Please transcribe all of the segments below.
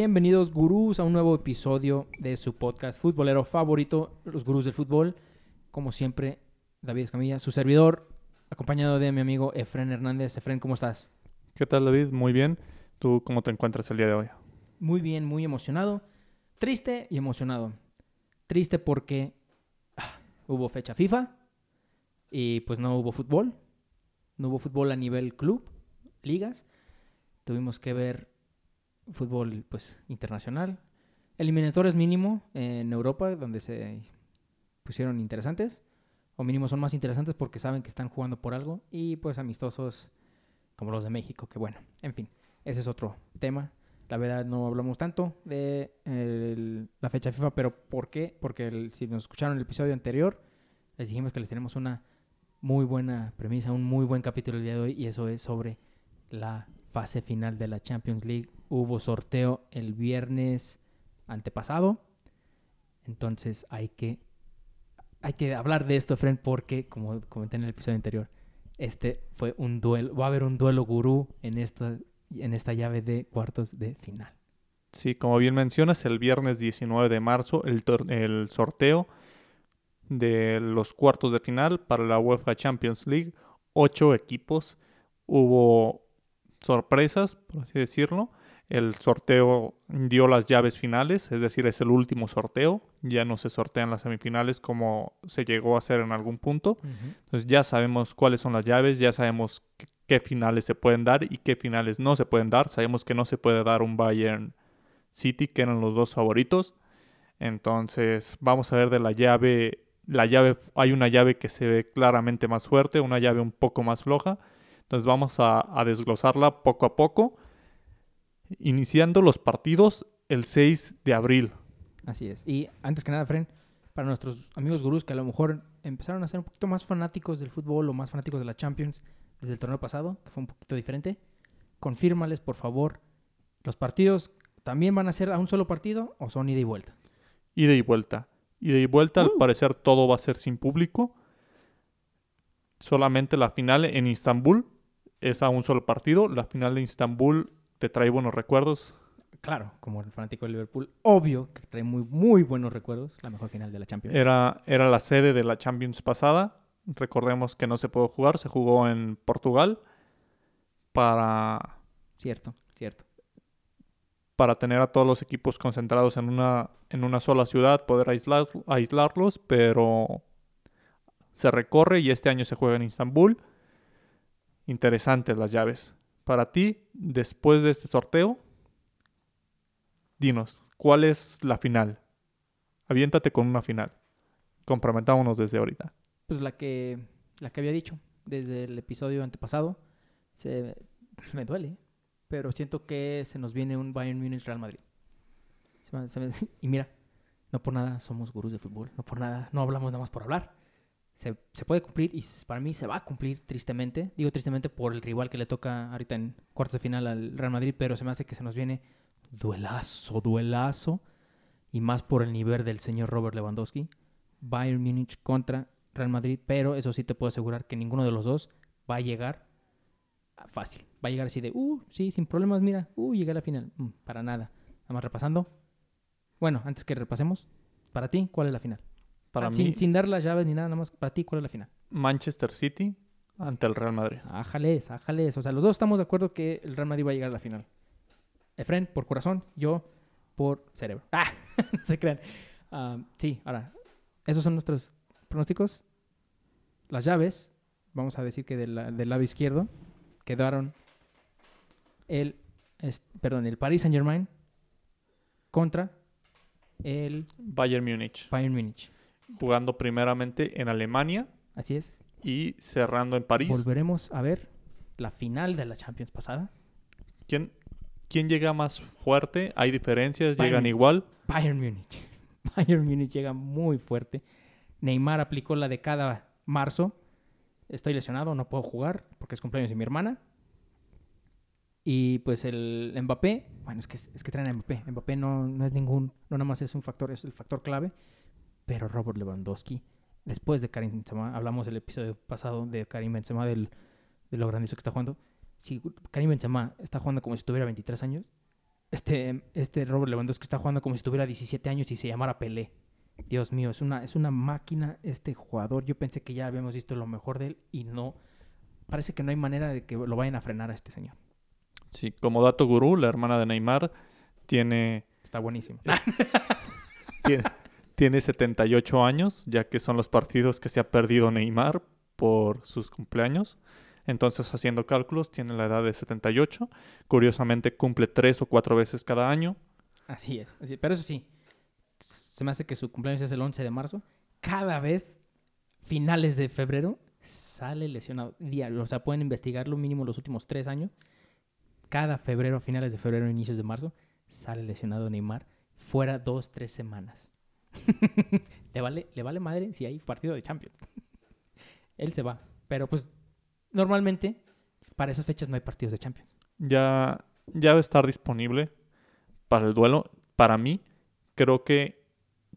Bienvenidos gurús a un nuevo episodio de su podcast futbolero favorito, Los Gurús del Fútbol. Como siempre, David Escamilla, su servidor, acompañado de mi amigo Efren Hernández. Efren, ¿cómo estás? ¿Qué tal David? Muy bien. ¿Tú cómo te encuentras el día de hoy? Muy bien, muy emocionado. Triste y emocionado. Triste porque ah, hubo fecha FIFA y pues no hubo fútbol. No hubo fútbol a nivel club, ligas. Tuvimos que ver fútbol pues internacional. Eliminatorios mínimo en Europa, donde se pusieron interesantes. O mínimo son más interesantes porque saben que están jugando por algo. Y pues amistosos como los de México, que bueno, en fin, ese es otro tema. La verdad no hablamos tanto de la fecha FIFA, pero ¿por qué? Porque si nos escucharon el episodio anterior, les dijimos que les tenemos una muy buena premisa, un muy buen capítulo el día de hoy, y eso es sobre la fase final de la Champions League. Hubo sorteo el viernes antepasado, entonces hay que, hay que hablar de esto, Fren, porque, como comenté en el episodio anterior, este fue un duelo, va a haber un duelo gurú en esta, en esta llave de cuartos de final. Sí, como bien mencionas, el viernes 19 de marzo el, el sorteo de los cuartos de final para la UEFA Champions League. Ocho equipos. Hubo sorpresas, por así decirlo. El sorteo dio las llaves finales, es decir, es el último sorteo. Ya no se sortean las semifinales como se llegó a hacer en algún punto. Entonces ya sabemos cuáles son las llaves, ya sabemos qué, qué finales se pueden dar y qué finales no se pueden dar. Sabemos que no se puede dar un Bayern City, que eran los dos favoritos. Entonces vamos a ver de la llave. La llave, hay una llave que se ve claramente más fuerte, una llave un poco más floja. Entonces vamos a, a desglosarla poco a poco. Iniciando los partidos el 6 de abril. Así es. Y antes que nada, Fren, para nuestros amigos gurús que a lo mejor empezaron a ser un poquito más fanáticos del fútbol o más fanáticos de la Champions desde el torneo pasado, que fue un poquito diferente, confírmales, por favor, los partidos también van a ser a un solo partido o son ida y vuelta. Ida y vuelta. Ida y vuelta, al Uh. parecer todo va a ser sin público. Solamente la final en Istambul es a un solo partido. La final de Istambul te trae buenos recuerdos. Claro, como el fanático de Liverpool, obvio que trae muy, muy buenos recuerdos, la mejor final de la Champions. Era, era la sede de la Champions pasada. Recordemos que no se pudo jugar, se jugó en Portugal para, Cierto, cierto. para tener a todos los equipos concentrados en una, en una sola ciudad, poder aislar, aislarlos, pero se recorre y este año se juega en Istambul. Interesantes las llaves. Para ti, después de este sorteo, dinos, ¿cuál es la final? Aviéntate con una final. Comprometámonos desde ahorita. Pues la que, la que había dicho desde el episodio antepasado, se, me duele, pero siento que se nos viene un Bayern Múnich Real Madrid. Y mira, no por nada somos gurús de fútbol, no por nada, no hablamos nada más por hablar. Se, puede cumplir y para mí se va a cumplir tristemente. Digo tristemente por el rival que le toca ahorita en cuartos de final al Real Madrid, pero se me hace que se nos viene duelazo, duelazo. Y más por el nivel del señor Robert Lewandowski. Bayern Múnich contra Real Madrid, pero eso sí te puedo asegurar que ninguno de los dos va a llegar fácil. Va a llegar así de, uh, sí, sin problemas, mira, uh, llegué a la final. Mm, para nada. Nada más repasando. Bueno, antes que repasemos, para ti, ¿cuál es la final? Para Ah, mí, sin, sin dar las llaves ni nada, nada más, para ti, ¿cuál es la final? Manchester City ante el Real Madrid. Ájales, ájales. O sea, los dos estamos de acuerdo que el Real Madrid va a llegar a la final. Efren, por corazón, yo por cerebro. Ah, no se crean. Ah, sí, ahora, esos son nuestros pronósticos. Las llaves, vamos a decir que del lado izquierdo quedaron el, es- perdón, el Paris Saint Germain contra el Bayern Múnich. Bayern Múnich. Jugando primeramente en Alemania Así es. y cerrando en París. Volveremos a ver la final de la Champions pasada. ¿Quién, ¿Quién llega más fuerte? ¿Hay diferencias? Bayern. ¿Llegan igual? Bayern Múnich. Bayern Múnich llega muy fuerte. Neymar aplicó la de cada marzo. Estoy lesionado, no puedo jugar porque es cumpleaños de mi hermana. Y pues el Mbappé, bueno, es que, es que traen a Mbappé. Mbappé no, no es ningún, no nada más es un factor, es el factor clave. Pero Robert Lewandowski, después de Karim Benzema, hablamos el episodio pasado de Karim Benzema, del, de lo grandioso que está jugando. Si Karim Benzema está jugando como si tuviera 23 años, este, este Robert Lewandowski está jugando como si tuviera 17 años y se llamara Pelé. Dios mío, es una, es una máquina este jugador. Yo pensé que ya habíamos visto lo mejor de él y no. Parece que no hay manera de que lo vayan a frenar a este señor. Sí, como dato gurú, la hermana de Neymar tiene, Está buenísimo. tiene, tiene 78 años, ya que son los partidos que se ha perdido Neymar por sus cumpleaños. Entonces, haciendo cálculos, tiene la edad de 78. Curiosamente, cumple tres o cuatro veces cada año. Así es. así- Pero eso sí, se me hace que su cumpleaños es el 11 de marzo. Cada vez, finales de febrero, sale lesionado. O sea, pueden investigarlo mínimo los últimos tres años. Cada febrero, finales de febrero, inicios de marzo, sale lesionado Neymar. Fuera dos, tres semanas. le, vale, le vale madre si hay partido de Champions. Él se va. Pero pues, normalmente, para esas fechas no hay partidos de Champions. Ya, ya va a estar disponible para el duelo. Para mí, creo que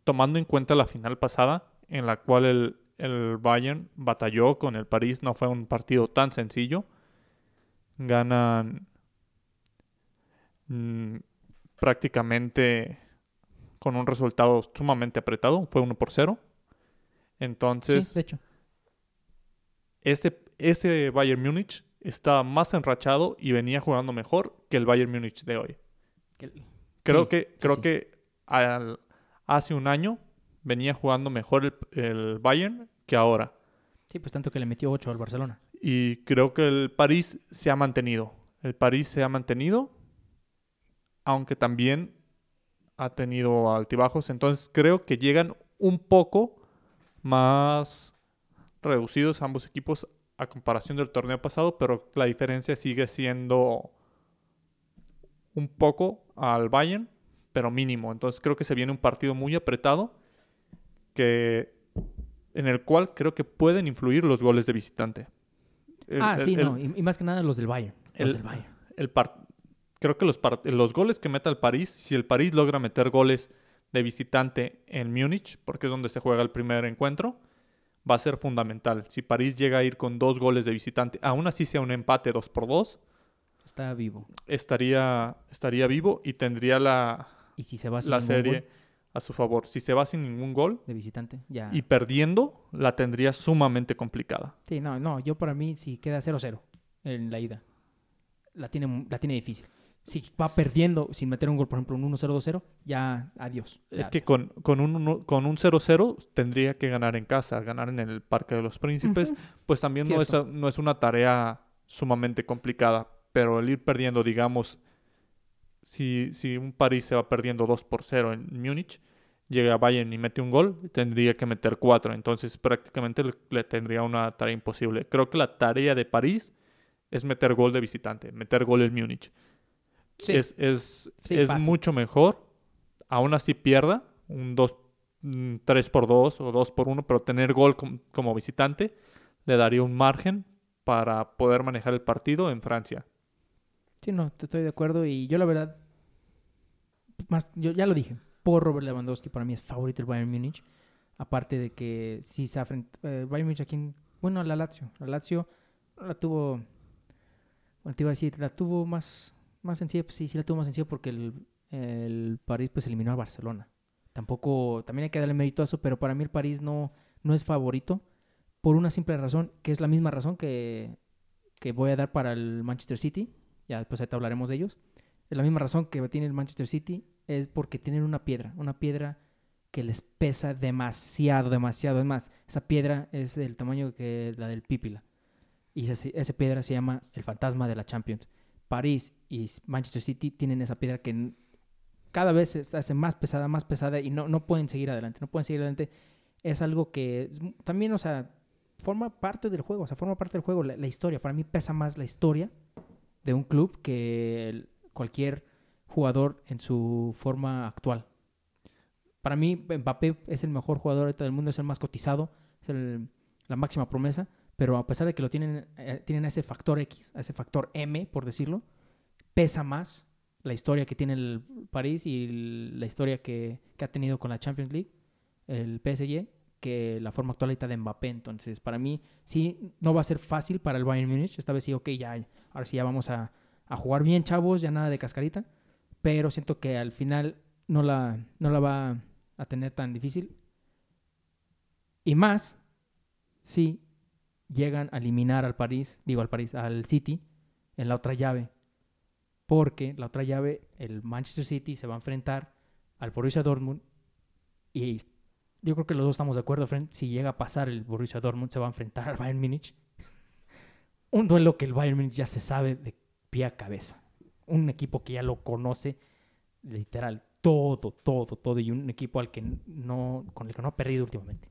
tomando en cuenta la final pasada, en la cual el, el Bayern batalló con el París, no fue un partido tan sencillo. Ganan mm, prácticamente con un resultado sumamente apretado, fue 1 por 0. Entonces, sí, de hecho. este, este Bayern Múnich estaba más enrachado y venía jugando mejor que el Bayern Múnich de hoy. Creo Sí, que, sí, creo sí. que al- hace un año venía jugando mejor el, el Bayern que ahora. Sí, pues tanto que le metió 8 al Barcelona. Y creo que el París se ha mantenido. El París se ha mantenido, aunque también ha tenido altibajos. Entonces creo que llegan un poco más reducidos ambos equipos a comparación del torneo pasado, pero la diferencia sigue siendo un poco al Bayern, pero mínimo. Entonces creo que se viene un partido muy apretado que en el cual creo que pueden influir los goles de visitante. El- ah, el- sí, el- no. Y, y más que nada los del Bayern. Los el- del Bayern. el par- creo que los, los goles que meta el París, si el París logra meter goles de visitante en Múnich, porque es donde se juega el primer encuentro, va a ser fundamental. Si París llega a ir con dos goles de visitante, aún así sea un empate 2 por 2 Está vivo. estaría, estaría vivo y tendría la, Y si se va la serie gol a su favor. Si se va sin ningún gol de visitante, ya. y perdiendo, la tendría sumamente complicada. Sí, no, no. Yo para mí, si queda 0-0 en la ida, la tiene, la tiene difícil. Si va perdiendo sin meter un gol, por ejemplo, un 1-0-2-0, ya adiós. Es que con, con un con un 0-0 tendría que ganar en casa, ganar en el Parque de los Príncipes, pues también no es, no es una tarea sumamente complicada, pero el ir perdiendo, digamos, si, si un París se va perdiendo 2 por 0 en Múnich, llega a Bayern y mete un gol, tendría que meter 4, entonces prácticamente le, le tendría una tarea imposible. Creo que la tarea de París es meter gol de visitante, meter gol en Múnich. Sí. Es, es, Sí, es mucho mejor, aún así pierda, un 2, 3 por 2 o 2 por 1, pero tener gol com- como visitante le daría un margen para poder manejar el partido en Francia. Sí, no, te estoy de acuerdo. Y yo, la verdad, más, yo ya lo dije. Por Robert Lewandowski, para mí es favorito el Bayern Múnich. Aparte de que sí se afrenta. eh, Bayern Múnich aquí. en- Bueno, la Lazio. La Lazio la tuvo. Bueno, te iba a decir, la tuvo más, más sencilla. Pues sí, sí la tuvo más sencilla porque el, el París pues eliminó al Barcelona. Tampoco. También hay que darle mérito a eso, pero para mí el París no, no es favorito. Por una simple razón, que es la misma razón que, que voy a dar para el Manchester City ya después ahorita hablaremos de ellos. Es la misma razón que tiene el Manchester City, es porque tienen una piedra, una piedra que les pesa demasiado, demasiado. Es más, esa piedra es del tamaño que la del Pípila. Y esa, esa piedra se llama el fantasma de la Champions. París y Manchester City tienen esa piedra que cada vez se hace más pesada, más pesada y no, no pueden seguir adelante, no pueden seguir adelante. Es algo que también, o sea, forma parte del juego, o sea, forma parte del juego, la, historia. Para mí pesa más la historia de un club que cualquier jugador en su forma actual. Para mí, Mbappé es el mejor jugador del mundo, es el más cotizado, es el- la máxima promesa, pero a pesar de que lo tienen, eh, tienen ese factor X, ese factor M, por decirlo, pesa más la historia que tiene el París y el- la historia que, que ha tenido con la Champions League, el PSG, que la forma actual de Mbappé. Entonces, para mí, sí, no va a ser fácil para el Bayern Múnich. Esta vez sí, ok, ya, ahora sí ya vamos a, a jugar bien, chavos, ya nada de cascarita. pero siento que al final no la, no la va a tener tan difícil. Y más si llegan a eliminar al París, digo al París, al City en la otra llave. Porque la otra llave, el Manchester City se va a enfrentar al Borussia Dortmund y yo creo que los dos estamos de acuerdo, Fred, si llega a pasar el Borussia Dortmund se va a enfrentar al Bayern Múnich. Un duelo que el Bayern Múnich ya se sabe de pie a cabeza. Un equipo que ya lo conoce literal todo, todo, todo y un equipo al que no con el que no ha perdido últimamente.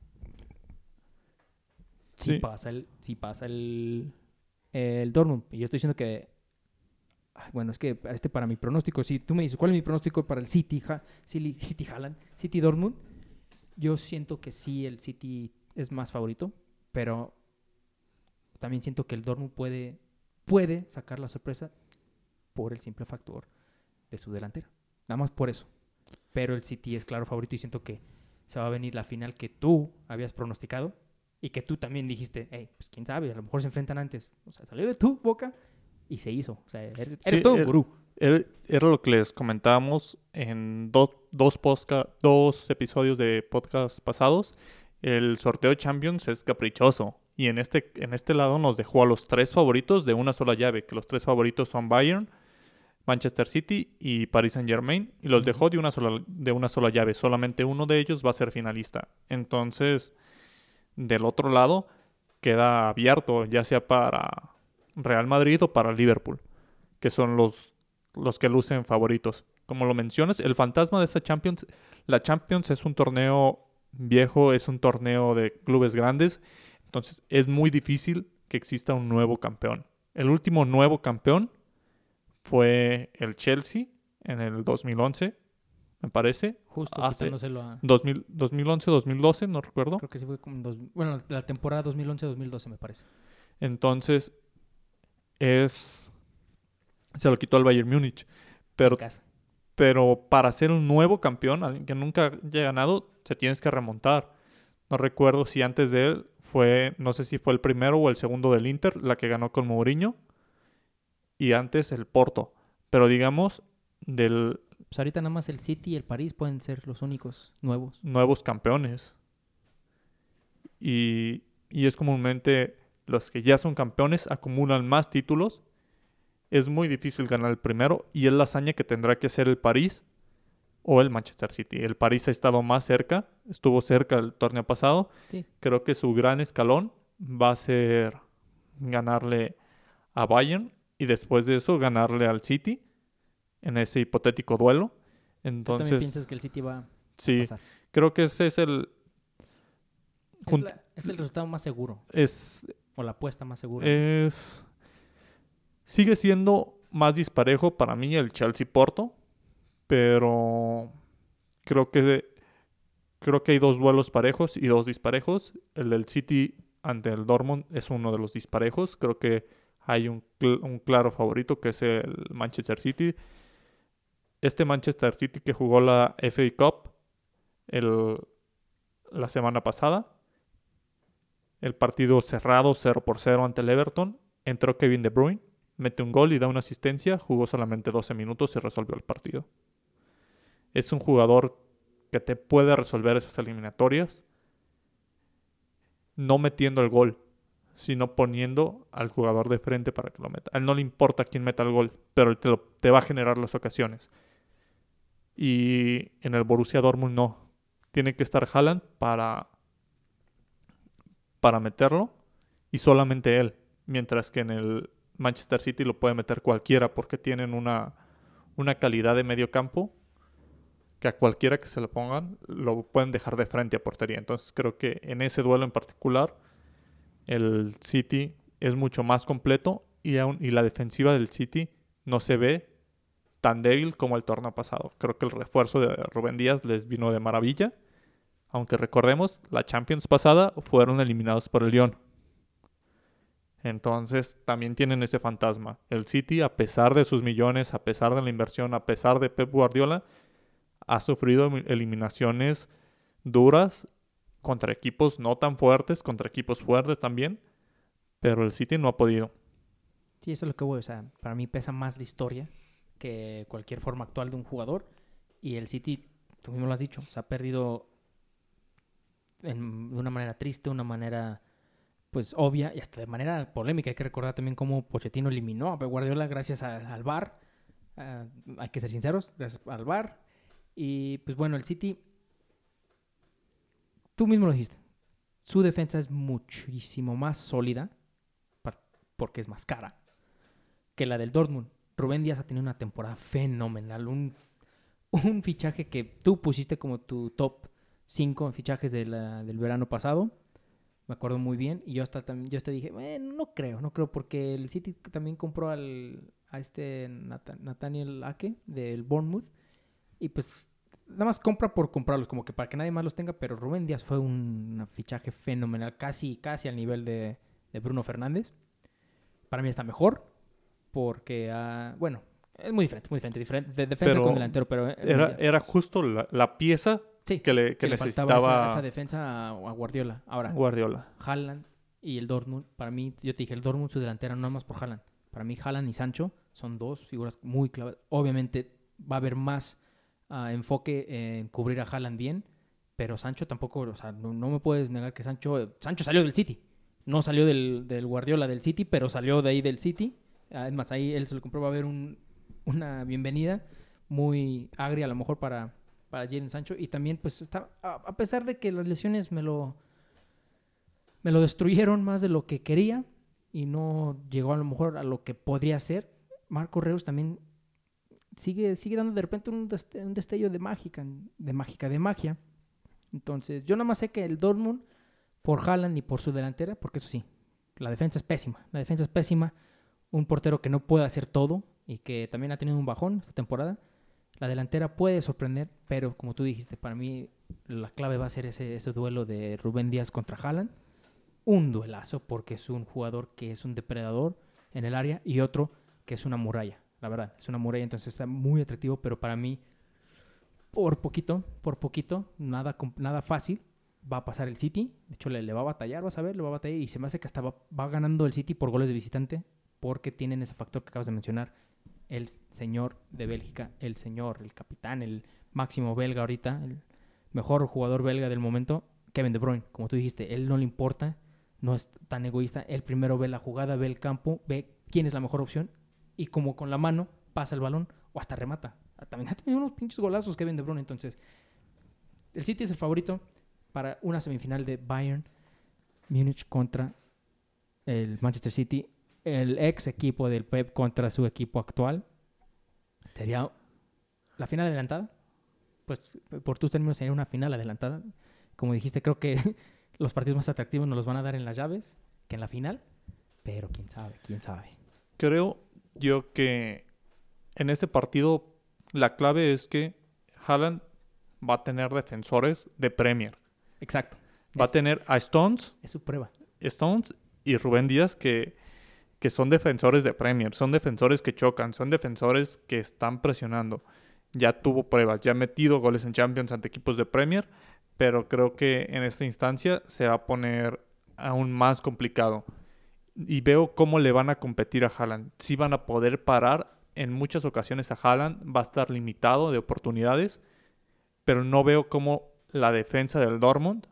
Si pasa el si pasa el el Dortmund y yo estoy diciendo que bueno, es que este para mi pronóstico, si tú me dices, ¿cuál es mi pronóstico para el City, Ja- City, City Haaland, City Dortmund? Yo siento que sí, el City es más favorito, pero también siento que el Dortmund puede, puede sacar la sorpresa por el simple factor de su delantera. Nada más por eso. Pero el City es claro favorito y siento que se va a venir la final que tú habías pronosticado y que tú también dijiste, hey, pues quién sabe, a lo mejor se enfrentan antes. O sea, salió de tu boca y se hizo. O sea, eres, eres Sí, todo un eh, gurú. Era, era lo que les comentábamos en do- dos, posca- dos episodios de podcast pasados. El sorteo de Champions es caprichoso. Y en este, en este lado nos dejó a los tres favoritos de una sola llave. Que los tres favoritos son Bayern, Manchester City y Paris Saint Germain. Y los dejó de una, sola, de una sola llave. Solamente uno de ellos va a ser finalista. Entonces, del otro lado, queda abierto, ya sea para Real Madrid o para Liverpool. Que son los los que lucen favoritos. Como lo mencionas, el fantasma de esta Champions, la Champions es un torneo viejo, es un torneo de clubes grandes, entonces es muy difícil que exista un nuevo campeón. El último nuevo campeón fue el Chelsea en el 2011, me parece. Justo hace- a... 2000 2011-2012, no recuerdo. Creo que sí fue como... dos- bueno, la temporada 2011-2012 me parece. Entonces es se lo quitó al Bayern Múnich, pero pero para ser un nuevo campeón, alguien que nunca haya ganado, se tienes que remontar. No recuerdo si antes de él fue, no sé si fue el primero o el segundo del Inter, la que ganó con Mourinho, y antes el Porto. Pero digamos, del Pues ahorita nada más el City y el París pueden ser los únicos nuevos. nuevos campeones. Y, y es comúnmente los que ya son campeones acumulan más títulos. Es muy difícil ganar el primero y es la hazaña que tendrá que hacer el París o el Manchester City. El París ha estado más cerca, estuvo cerca el torneo pasado. Sí. Creo que su gran escalón va a ser ganarle a Bayern y después de eso ganarle al City en ese hipotético duelo. ¿Tú también Entonces, piensas que el City va a sí, pasar? creo que ese es el, Es, Jun- la- es el resultado más seguro es, o la apuesta más segura. es sigue siendo más disparejo para mí el Chelsea Porto, pero creo que creo que hay dos duelos parejos y dos disparejos. El del City ante el Dortmund es uno de los disparejos. Creo que hay un, cl- un claro favorito que es el Manchester City. Este Manchester City que jugó la FA Cup la semana pasada. El partido cerrado 0 por 0 ante el Everton. Entró Kevin De Bruyne, mete un gol y da una asistencia. Jugó solamente 12 minutos y resolvió el partido. Es un jugador que te puede resolver esas eliminatorias. No metiendo el gol, sino poniendo al jugador de frente para que lo meta. A él no le importa quién meta el gol, pero él te, lo- te va a generar las ocasiones. Y en el Borussia Dortmund no. Tiene que estar Haaland para, para meterlo y solamente él. Mientras que en el Manchester City lo puede meter cualquiera porque tienen una, una calidad de medio campo que a cualquiera que se lo pongan lo pueden dejar de frente a portería. Entonces creo que en ese duelo en particular el City es mucho más completo y, aún- y la defensiva del City no se ve tan débil como el torneo pasado. Creo que el refuerzo de Rubén Díaz les vino de maravilla. Aunque recordemos, la Champions pasada fueron eliminados por el Lyon. Entonces también tienen ese fantasma. El City, a pesar de sus millones, a pesar de la inversión, a pesar de Pep Guardiola, ha sufrido emi- eliminaciones duras contra equipos no tan fuertes, contra equipos fuertes también. Pero el City no ha podido. Sí, eso es lo que voy. O sea, para mí pesa más la historia que cualquier forma actual de un jugador. Y el City, tú mismo lo has dicho, se ha perdido en- de una manera triste, una manera pues obvia y hasta de manera polémica. Hay que recordar también cómo Pochettino eliminó a Guardiola gracias a- al VAR. Ah, hay que ser sinceros, gracias al VAR. Y pues bueno, el City, tú mismo lo dijiste, su defensa es muchísimo más sólida porque es más cara que la del Dortmund. Rubén Díaz ha tenido una temporada fenomenal, un, un fichaje que tú pusiste como tu top 5 fichajes de del verano pasado. Me acuerdo muy bien. Y yo hasta, tam- yo hasta dije, "Bueno, no creo, no creo, porque el City también compró al, a este Nathaniel Ake del Bournemouth. Y pues nada más compra por comprarlos, como que para que nadie más los tenga. Pero Rubén Díaz fue un fichaje fenomenal, casi, casi al nivel de, de Bruno Fernández. Para mí está mejor, porque, ah, bueno, es muy diferente, muy diferente. diferente de defensa Pero con delantero, pero... eh, Era, era justo la, la pieza sí, que le, que que le faltaba necesitaba esa, esa defensa a, Guardiola. Ahora, Guardiola. Haaland y el Dortmund, para mí, yo te dije, el Dortmund su delantera no más por Haaland. Para mí, Haaland y Sancho son dos figuras muy claves. Obviamente va a haber más ah, enfoque en cubrir a Haaland bien, pero Sancho tampoco, o sea, no, no me puedes negar que Sancho, Sancho salió del City. No salió del, del Guardiola del City, pero salió de ahí del City. Además, ahí él se lo compró, va a haber un- una bienvenida muy agria a lo mejor para, para Jadon Sancho. Y también, pues, está, a, pesar de que las lesiones me lo, me lo destruyeron más de lo que quería y no llegó a lo mejor a lo que podría ser. Marco Reus también sigue, sigue dando de repente un destello de mágica, de mágica, de magia. Entonces, yo nada más sé que el Dortmund, por Haaland y por su delantera, porque eso sí, la defensa es pésima. La defensa es pésima. Un portero que no puede hacer todo y que también ha tenido un bajón esta temporada. La delantera puede sorprender, pero como tú dijiste, para mí la clave va a ser ese, duelo de Rubén Díaz contra Haaland. Un duelazo porque es un jugador que es un depredador en el área y otro que es una muralla. La verdad, es una muralla, entonces está muy atractivo, pero para mí, por poquito, por poquito, nada, nada fácil, va a pasar el City. De hecho, le, va a batallar, vas a ver, le va a batallar y se me hace que hasta va ganando el City por goles de visitante porque tienen ese factor que acabas de mencionar. El señor de Bélgica, el señor, el capitán, el máximo belga ahorita, el mejor jugador belga del momento, Kevin De Bruyne. Como tú dijiste, él no le importa, no es tan egoísta. Él primero ve la jugada, ve el campo, ve quién es la mejor opción y como con la mano pasa el balón o hasta remata. También ha tenido unos pinches golazos Kevin De Bruyne. Entonces, el City es el favorito para una semifinal de Bayern Múnich contra el Manchester City, el ex equipo del Pep contra su equipo actual. Sería la final adelantada. Pues por tus términos sería una final adelantada. Como dijiste, creo que los partidos más atractivos nos los van a dar en las llaves que en la final. Pero quién sabe, quién sabe. Creo yo que en este partido la clave es que Haaland va a tener defensores de Premier. Exacto. Va Es- a tener a Stones, Es su prueba. Stones y Rubén Díaz que, que son defensores de Premier, son defensores que chocan, son defensores que están presionando. Ya tuvo pruebas, ya ha metido goles en Champions ante equipos de Premier, pero creo que en esta instancia se va a poner aún más complicado. Y veo cómo le van a competir a Haaland. Si van a poder parar en muchas ocasiones a Haaland, va a estar limitado de oportunidades, pero no veo cómo la defensa del Dortmund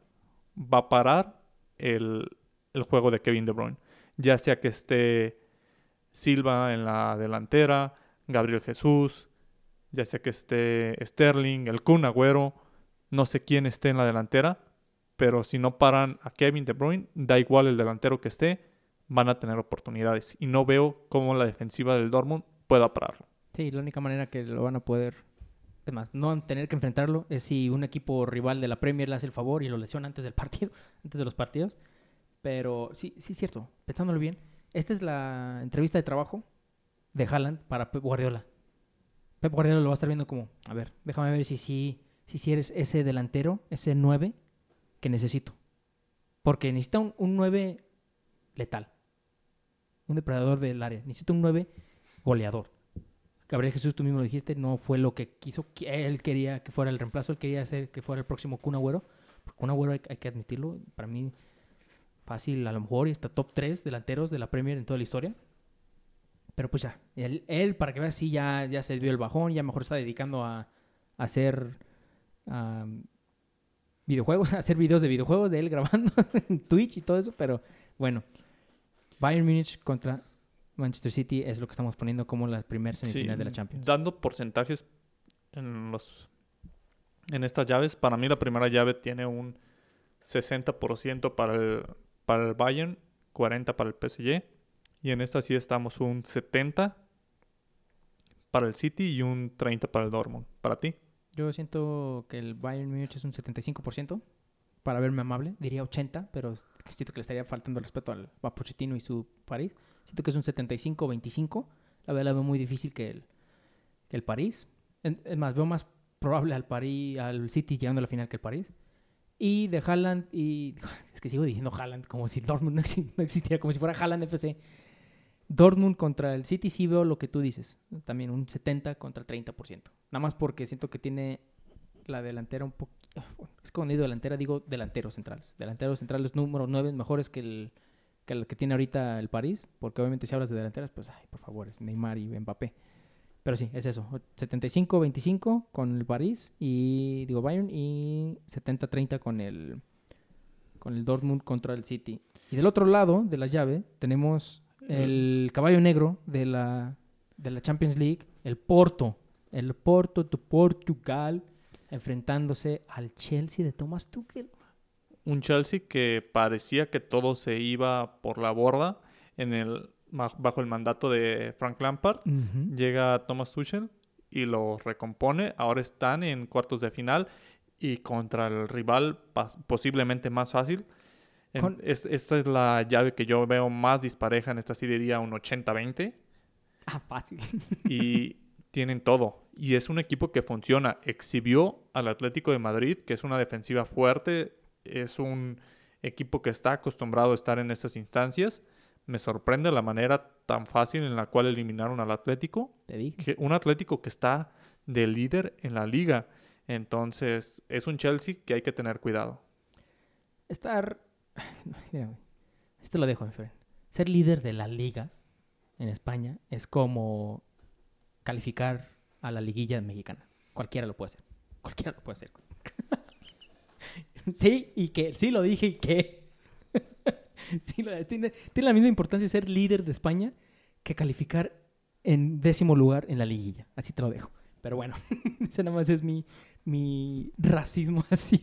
va a parar el, el juego de Kevin De Bruyne. Ya sea que esté Silva en la delantera, Gabriel Jesús, ya sea que esté Sterling, el Kun Agüero, no sé quién esté en la delantera, pero si no paran a Kevin De Bruyne, da igual el delantero que esté, van a tener oportunidades. Y no veo cómo la defensiva del Dortmund pueda pararlo. Sí, la única manera que lo van a poder, es más, no tener que enfrentarlo es si un equipo rival de la Premier le hace el favor y lo lesiona antes del partido, antes de los partidos. Pero sí, sí cierto, pensándolo bien, esta es la entrevista de trabajo de Haaland para Pep Guardiola. Pep Guardiola lo va a estar viendo como, a ver, déjame ver si sí si, si eres ese delantero, ese 9 que necesito. Porque necesita un, un 9 letal, un depredador del área, necesita un 9 goleador. Gabriel Jesús, tú mismo lo dijiste, no fue lo que quiso. Él quería que fuera el reemplazo, él quería hacer que fuera el próximo Kun Agüero. Hay que admitirlo, para mí fácil, a lo mejor, y está top 3 delanteros de la Premier en toda la historia. Pero pues ya, él, él, para que veas, sí, ya, ya se dio el bajón, ya mejor está dedicando a, a hacer am, videojuegos, a hacer videos de videojuegos de él grabando en Twitch y todo eso, pero bueno. Bayern Múnich contra Manchester City es lo que estamos poniendo como la primera semifinal Sí, de la Champions. Dando porcentajes en los en estas llaves, para mí la primera llave tiene un 60% para el, para el Bayern, 40% para el PSG. Y en esta sí estamos un 70% para el City y un 30% para el Dortmund. ¿Para ti? Yo siento que el Bayern Múnich es un 75%, para verme amable, diría 80%, pero siento que le estaría faltando el respeto al a y su París. Siento que es un 75-25. La verdad la veo muy difícil que el, que el París. Es más, veo más probable al París, al City llegando a la final que el París. Y de Haaland y... Es que sigo diciendo Haaland como si Dortmund no, exi- no existiera, como si fuera Haaland FC. Dortmund contra el City sí veo lo que tú dices. También un 70 contra 30%. Nada más porque siento que tiene la delantera un poco... Es que cuando digo delantera digo delanteros centrales. Delanteros centrales número 9 mejores que el, que el que tiene ahorita el París. Porque obviamente si hablas de delanteras, pues, ay, por favor, es Neymar y Mbappé. Pero sí, es eso. 75-25 con el París y digo Bayern y 70-30 con el con el Dortmund contra el City. Y del otro lado de la llave tenemos el caballo negro de la de la Champions League, el Porto, el Porto de Portugal enfrentándose al Chelsea de Thomas Tuchel. Un Chelsea que parecía que todo se iba por la borda en el, bajo el mandato de Frank Lampard. Llega Thomas Tuchel y lo recompone. Ahora están en cuartos de final y contra el rival posiblemente más fácil. Con- es- esta es la llave que yo veo más dispareja. En esta sí diría un 80-20. Ah, fácil. Y tienen todo. Y es un equipo que funciona. Exhibió al Atlético de Madrid, que es una defensiva fuerte. Es un equipo que está acostumbrado a estar en estas instancias. Me sorprende la manera tan fácil en la cual eliminaron al Atlético Te dije. que un Atlético que está de líder en la liga. Entonces, es un Chelsea que hay que tener cuidado. Estar. Mira, güey. Esto lo dejo, mi friend. Ser líder de la liga en España es como calificar a la liguilla mexicana. Cualquiera lo puede hacer. Cualquiera lo puede hacer. sí, y que. Sí, lo dije y que. tiene, la misma importancia ser líder de España que calificar en décimo lugar en la liguilla. Así te lo dejo. Pero bueno, ese nada más es mi, mi racismo hacia.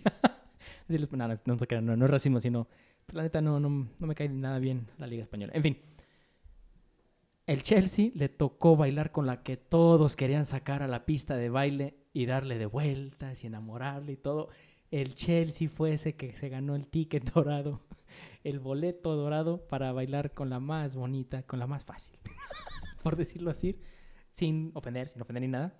no, no, es racismo, sino. La neta, no, no, no me cae nada bien la Liga Española. En fin. El Chelsea le tocó bailar con la que todos querían sacar a la pista de baile y darle de vueltas y enamorarle y todo. El Chelsea fue ese que se ganó el ticket dorado, el boleto dorado para bailar con la más bonita, con la más fácil, por decirlo así, sin ofender, sin ofender ni nada.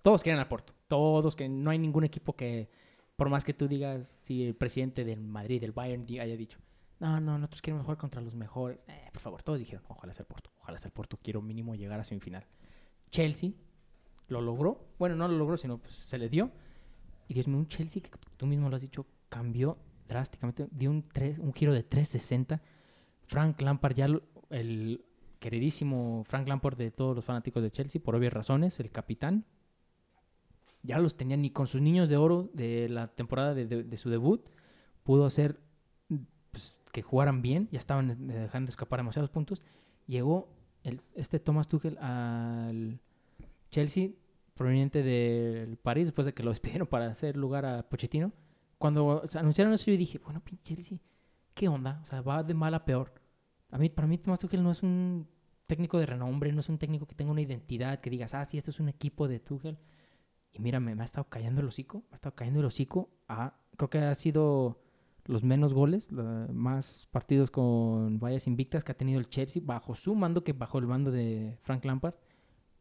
Todos quieren al Porto, todos que no hay ningún equipo que, por más que tú digas, si el presidente del Madrid, del Bayern, haya dicho, no, no, nosotros queremos jugar contra los mejores. Eh, por favor, todos dijeron, ojalá sea el Porto, ojalá sea el Porto, quiero mínimo llegar a semifinal. Chelsea lo logró, bueno, no lo logró, sino pues, se le dio. Y Dios mío, un Chelsea que tú mismo lo has dicho, cambió drásticamente, dio un, tres, un giro de 360. Frank Lampard, ya lo- el queridísimo Frank Lampard de todos los fanáticos de Chelsea, por obvias razones, el capitán, ya los tenía ni con sus niños de oro de la temporada de, de- de su debut, pudo hacer pues, que jugaran bien, ya estaban dejando escapar demasiados puntos. Llegó el, este Thomas Tuchel al Chelsea, proveniente del París, después de que lo despidieron para hacer lugar a Pochettino. Cuando anunciaron eso, yo dije, bueno, pinche Chelsea, ¿qué onda? O sea, va de mal a peor. A mí, para mí, Thomas Tuchel no es un técnico de renombre, no es un técnico que tenga una identidad, que digas, ah, sí, esto es un equipo de Tuchel. Y mira, me, me ha estado cayendo el hocico, me ha estado cayendo el hocico. a- creo que ha sido los menos goles, la- más partidos con vallas invictas que ha tenido el Chelsea bajo su mando que bajo el mando de Frank Lampard.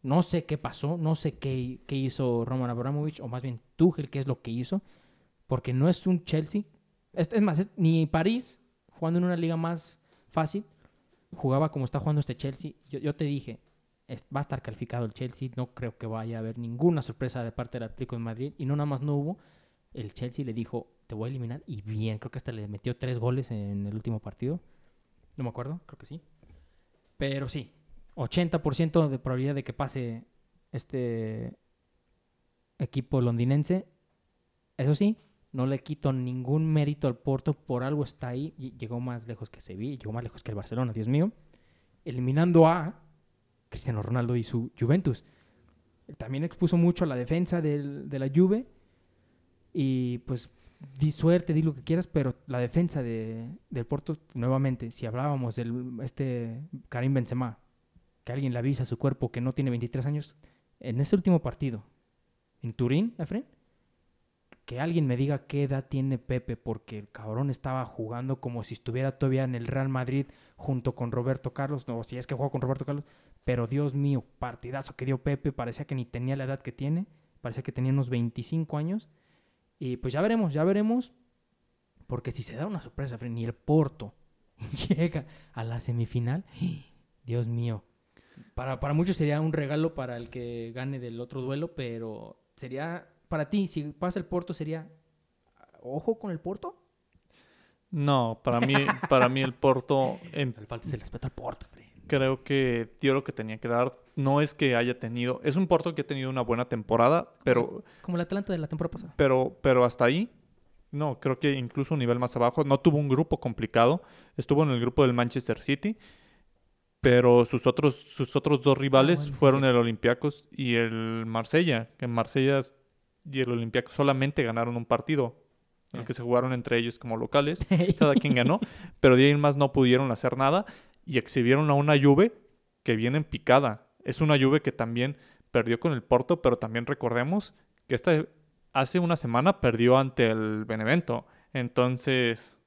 No sé qué pasó, no sé qué, qué hizo Roman Abramovich, o más bien Tuchel, qué es lo que hizo, porque no es un Chelsea. Es, más, ni París, jugando en una liga más fácil, jugaba como está jugando este Chelsea. Yo, te dije, va a estar calificado el Chelsea, no creo que vaya a haber ninguna sorpresa de parte del Atlético de Madrid, y no nada más no hubo, el Chelsea le dijo, te voy a eliminar, y bien, creo que hasta le metió tres goles en el último partido. No me acuerdo, creo que sí. Pero sí, 80% de probabilidad de que pase este equipo londinense. Eso sí, no le quito ningún mérito al Porto, por algo está ahí. Llegó más lejos que Sevilla, llegó más lejos que el Barcelona, Dios mío. Eliminando a Cristiano Ronaldo y su Juventus. También expuso mucho a la defensa del- de la Juve. Y pues di suerte, di lo que quieras, pero la defensa de, del Porto, nuevamente, si hablábamos del este Karim Benzema, que alguien le avisa a su cuerpo que no tiene 23 años, en ese último partido, en Turín, Efren, que alguien me diga qué edad tiene Pepe, porque el cabrón estaba jugando como si estuviera todavía en el Real Madrid junto con Roberto Carlos, no, si es que juega con Roberto Carlos, pero Dios mío, partidazo que dio Pepe, parecía que ni tenía la edad que tiene, parecía que tenía unos 25 años, y pues ya veremos, ya veremos, porque si se da una sorpresa, y el Porto llega a la semifinal, Dios mío, para, para muchos sería un regalo para el que gane del otro duelo, pero sería para ti, si pasa el Porto, sería ojo con el Porto. No, para mí, para mí el Porto en- No le faltes el respeto al Porto, Fred. creo que dio lo que tenía que dar. No es que haya tenido, es un Porto que ha tenido una buena temporada, pero, Como el Atlanta de la temporada pasada. pero, pero hasta ahí, no, creo que incluso un nivel más abajo. No tuvo un grupo complicado, estuvo en el grupo del Manchester City, pero sus otros, sus otros dos rivales Ah, bueno, fueron sí. el Olympiacos y el Marsella, que en Marsella y el Olympiacos solamente ganaron un partido, el Ah. que se jugaron entre ellos como locales. cada quien ganó, pero de ahí en más no pudieron hacer nada y exhibieron a una Juve que viene en picada. Es una Juve que también perdió con el Porto, pero también recordemos que esta hace una semana perdió ante el Benevento. Entonces,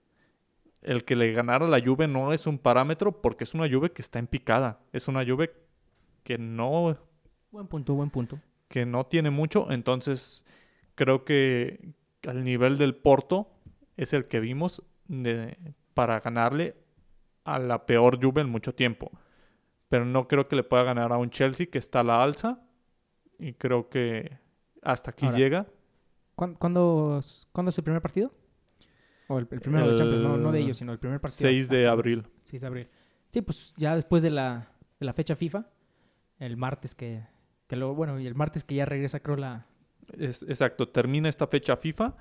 el que le ganara la Juve no es un parámetro porque es una Juve que está en picada. Es una Juve que no buen punto, buen punto. Que no tiene mucho, entonces creo que al nivel del Porto es el que vimos de- para ganarle a la peor Juve en mucho tiempo. Pero no creo que le pueda ganar a un Chelsea que está a la alza y creo que hasta aquí Ahora, llega. ¿Cuándo, cuándo, cuándo es el primer partido? O el, el primero de Champions, no, no de El ellos, sino el primer partido. 6 de abril. 6 de abril. Sí, pues ya después de la, de la fecha FIFA, el martes que, que bueno, y el martes que ya regresa, creo, la, Es- exacto, termina esta fecha FIFA.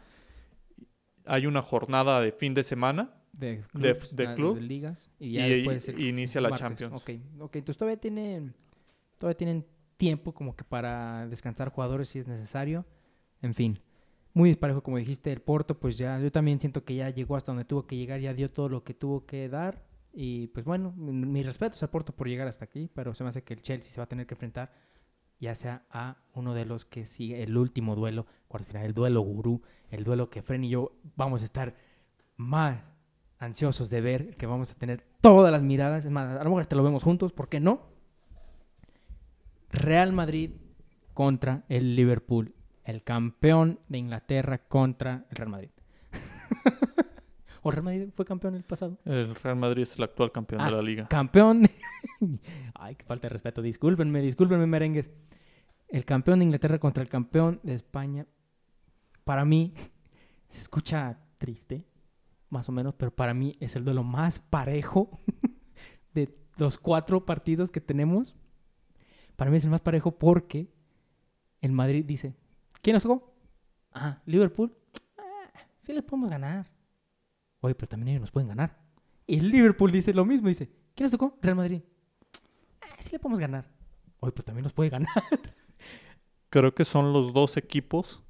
Hay una jornada de fin de semana de, De- clubs, de la- club. ligas y Y- ya después el y inicia la martes. Champions. Ok, ok, entonces todavía tienen todavía tienen tiempo como que para descansar jugadores si es necesario. En fin, muy disparejo como dijiste, el Porto pues ya yo también siento que ya llegó hasta donde tuvo que llegar, ya dio todo lo que tuvo que dar y pues bueno, mi, mi respeto al Porto por llegar hasta aquí, pero se me hace que el Chelsea se va a tener que enfrentar ya sea a uno de los que sigue el último duelo, cuarto final, el duelo gurú, el duelo que Fren y yo vamos a estar más ansiosos de ver, que vamos a tener todas las miradas, es más, a lo mejor hasta lo vemos juntos, ¿por qué no? Real Madrid contra el Liverpool, el campeón de Inglaterra contra el Real Madrid. ¿O Real Madrid fue campeón el pasado? El Real Madrid es el actual campeón Ah, de la liga. Campeón. Ay, qué falta de respeto. Discúlpenme, discúlpenme, merengues. El campeón de Inglaterra contra el campeón de España. Para mí, se escucha triste, más o menos, pero para mí es el duelo más parejo de los cuatro partidos que tenemos. Para mí es el más parejo porque el Madrid dice: ¿Quién nos tocó? Ah, Liverpool. Ah, sí les podemos ganar. Oye, pero también ellos nos pueden ganar. Y el Liverpool dice lo mismo, dice, ¿quién nos tocó? Real Madrid. Ah, sí le podemos ganar. Oye, pero también nos puede ganar. Creo que son los dos equipos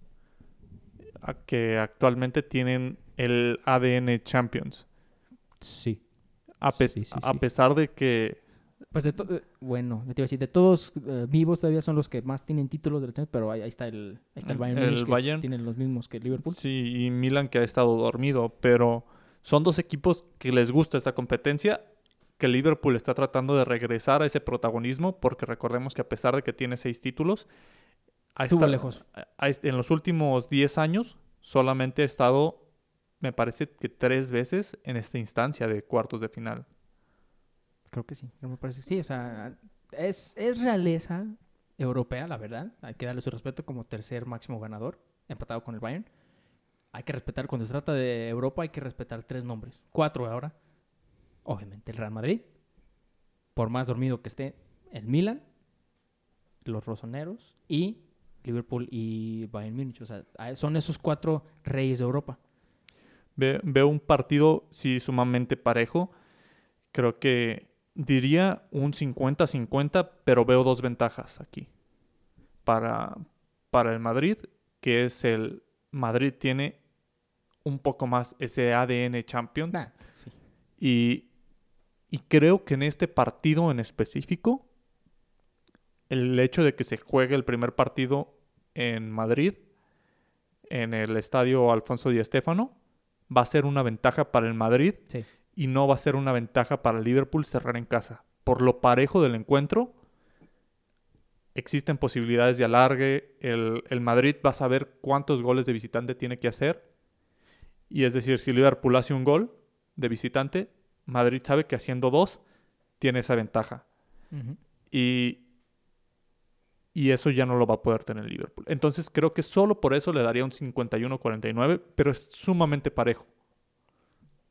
que actualmente tienen el ADN Champions. Sí. A, pe- Sí, sí, a sí. pesar de que Pues de eh, bueno, te iba a decir, de todos eh, vivos todavía son los que más tienen títulos de la Champions, pero ahí, ahí está el, ahí está el Bayern. El que Bayern. tienen los mismos que Liverpool. sí, y Milan que ha estado dormido, pero son dos equipos que les gusta esta competencia, que Liverpool está tratando de regresar a ese protagonismo, porque recordemos que a pesar de que tiene seis títulos, Estuvo estado- lejos. en los últimos 10 años solamente ha estado, me parece que tres veces en esta instancia de cuartos de final. Creo que sí, me parece que sí. O sea, es, es realeza europea, la verdad. Hay que darle su respeto como tercer máximo ganador, empatado con el Bayern. Hay que respetar, cuando se trata de Europa, hay que respetar tres nombres. Cuatro ahora. Obviamente el Real Madrid. Por más dormido que esté, el Milan, los Rosoneros y Liverpool y Bayern Múnich. O sea, son esos cuatro reyes de Europa. Ve- veo un partido, sí, sumamente parejo. Creo que diría un 50-50, pero veo dos ventajas aquí. Para, para el Madrid, que es el Madrid tiene un poco más ese ADN Champions. Nah, sí. Y, y creo que en este partido en específico, el hecho de que se juegue el primer partido en Madrid, en el estadio Alfonso Di Stéfano, va a ser una ventaja para el Madrid Sí. y no va a ser una ventaja para el Liverpool cerrar en casa. Por lo parejo del encuentro, existen posibilidades de alargue. El, el Madrid va a saber cuántos goles de visitante tiene que hacer. Y es decir, si Liverpool hace un gol de visitante, Madrid sabe que haciendo dos tiene esa ventaja. Y, y eso ya no lo va a poder tener Liverpool. Entonces creo que solo por eso le daría un 51-49, pero es sumamente parejo.